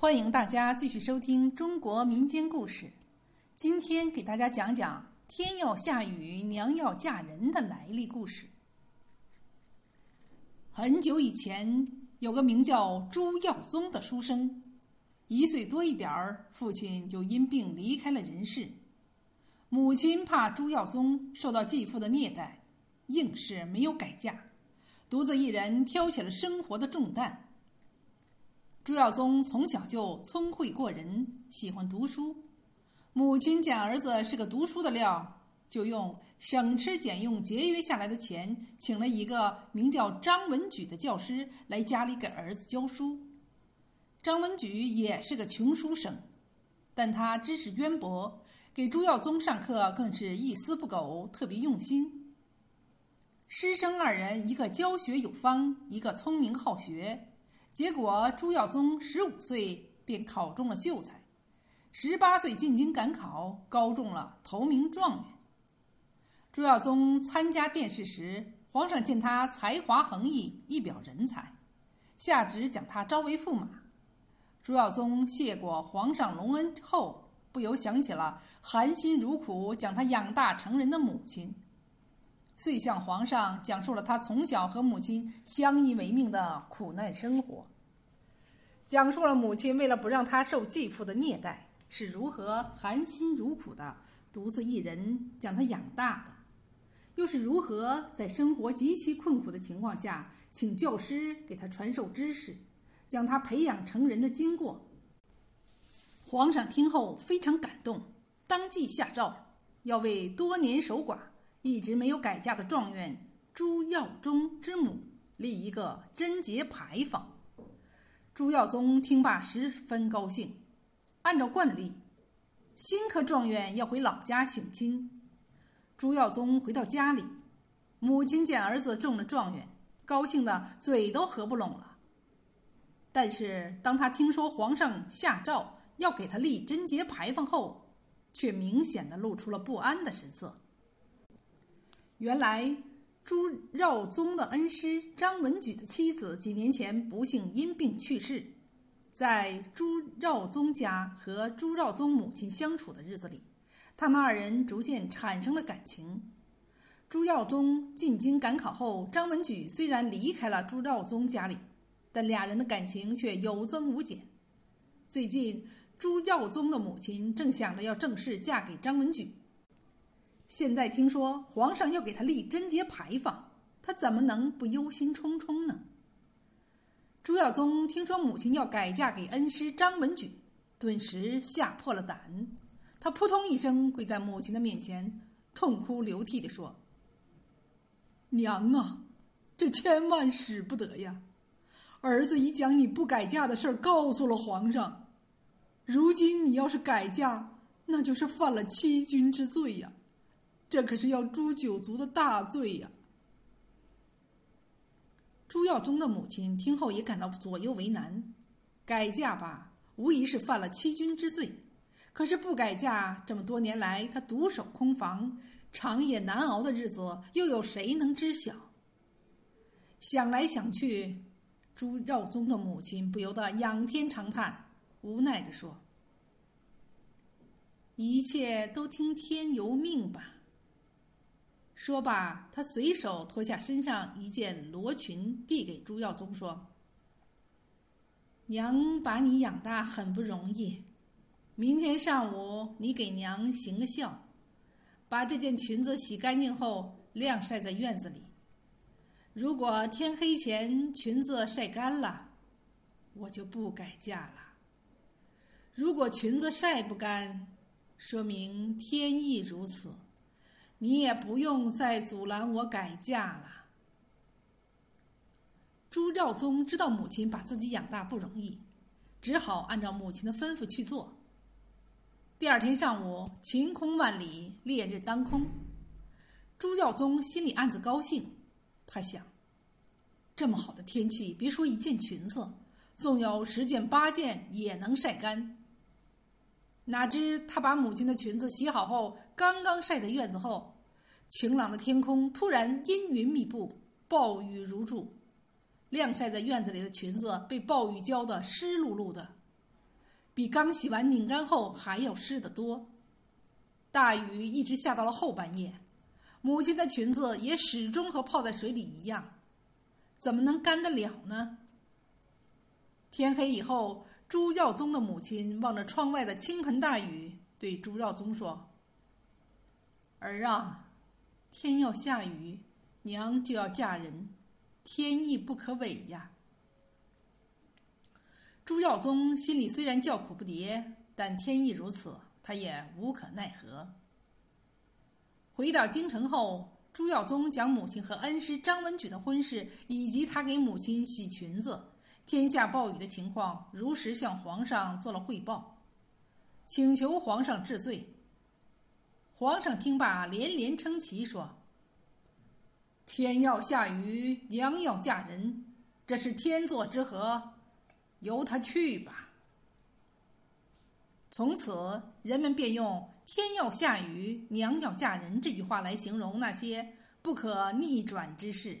欢迎大家继续收听中国民间故事。今天给大家讲讲“天要下雨，娘要嫁人”的来历故事。很久以前，有个名叫朱耀宗的书生，一岁多一点儿，父亲就因病离开了人世。母亲怕朱耀宗受到继父的虐待，硬是没有改嫁，独自一人挑起了生活的重担。朱耀宗从小就聪慧过人，喜欢读书。母亲见儿子是个读书的料，就用省吃俭用节约下来的钱，请了一个名叫张文举的教师来家里给儿子教书。张文举也是个穷书生，但他知识渊博，给朱耀宗上课更是一丝不苟，特别用心。师生二人，一个教学有方，一个聪明好学。结果，朱耀宗十五岁便考中了秀才，十八岁进京赶考，高中了头名状元。朱耀宗参加殿试时，皇上见他才华横溢，一表人才，下旨将他招为驸马。朱耀宗谢过皇上隆恩后，不由想起了含辛茹苦将他养大成人的母亲。遂向皇上讲述了他从小和母亲相依为命的苦难生活，讲述了母亲为了不让他受继父的虐待，是如何含辛茹苦的独自一人将他养大的，又是如何在生活极其困苦的情况下，请教师给他传授知识，将他培养成人的经过。皇上听后非常感动，当即下诏，要为多年守寡。一直没有改嫁的状元朱耀宗之母立一个贞节牌坊。朱耀宗听罢十分高兴，按照惯例，新科状元要回老家省亲。朱耀宗回到家里，母亲见儿子中了状元，高兴的嘴都合不拢了。但是当他听说皇上下诏要给他立贞节牌坊后，却明显的露出了不安的神色。原来，朱耀宗的恩师张文举的妻子几年前不幸因病去世。在朱耀宗家和朱耀宗母亲相处的日子里，他们二人逐渐产生了感情。朱耀宗进京赶考后，张文举虽然离开了朱耀宗家里，但俩人的感情却有增无减。最近，朱耀宗的母亲正想着要正式嫁给张文举。现在听说皇上要给他立贞节牌坊，他怎么能不忧心忡忡呢？朱耀宗听说母亲要改嫁给恩师张文举，顿时吓破了胆。他扑通一声跪在母亲的面前，痛哭流涕地说：“娘啊，这千万使不得呀！儿子已将你不改嫁的事儿告诉了皇上，如今你要是改嫁，那就是犯了欺君之罪呀！”这可是要诛九族的大罪呀！朱耀宗的母亲听后也感到左右为难。改嫁吧，无疑是犯了欺君之罪；可是不改嫁，这么多年来他独守空房、长夜难熬的日子，又有谁能知晓？想来想去，朱耀宗的母亲不由得仰天长叹，无奈地说：“一切都听天由命吧。”说罢，他随手脱下身上一件罗裙，递给朱耀宗说：“娘把你养大很不容易，明天上午你给娘行个孝，把这件裙子洗干净后晾晒在院子里。如果天黑前裙子晒干了，我就不改嫁了；如果裙子晒不干，说明天意如此。”你也不用再阻拦我改嫁了。朱耀宗知道母亲把自己养大不容易，只好按照母亲的吩咐去做。第二天上午，晴空万里，烈日当空。朱耀宗心里暗自高兴，他想：这么好的天气，别说一件裙子，纵有十件八件也能晒干。哪知他把母亲的裙子洗好后，刚刚晒在院子后，晴朗的天空突然阴云密布，暴雨如注，晾晒在院子里的裙子被暴雨浇得湿漉漉的。比刚洗完拧干后还要湿得多。大雨一直下到了后半夜，母亲的裙子也始终和泡在水里一样，怎么能干得了呢？天黑以后，朱耀宗的母亲望着窗外的倾盆大雨，对朱耀宗说：“儿啊，天要下雨，娘就要嫁人，天意不可违呀。”朱耀宗心里虽然叫苦不迭，但天意如此，他也无可奈何。回到京城后，朱耀宗将母亲和恩师张文举的婚事，以及他给母亲洗裙子。天下暴雨的情况，如实向皇上做了汇报，请求皇上治罪。皇上听罢，连连称奇，说：“天要下雨，娘要嫁人，这是天作之合，由他去吧。”从此，人们便用“天要下雨，娘要嫁人”这句话来形容那些不可逆转之事。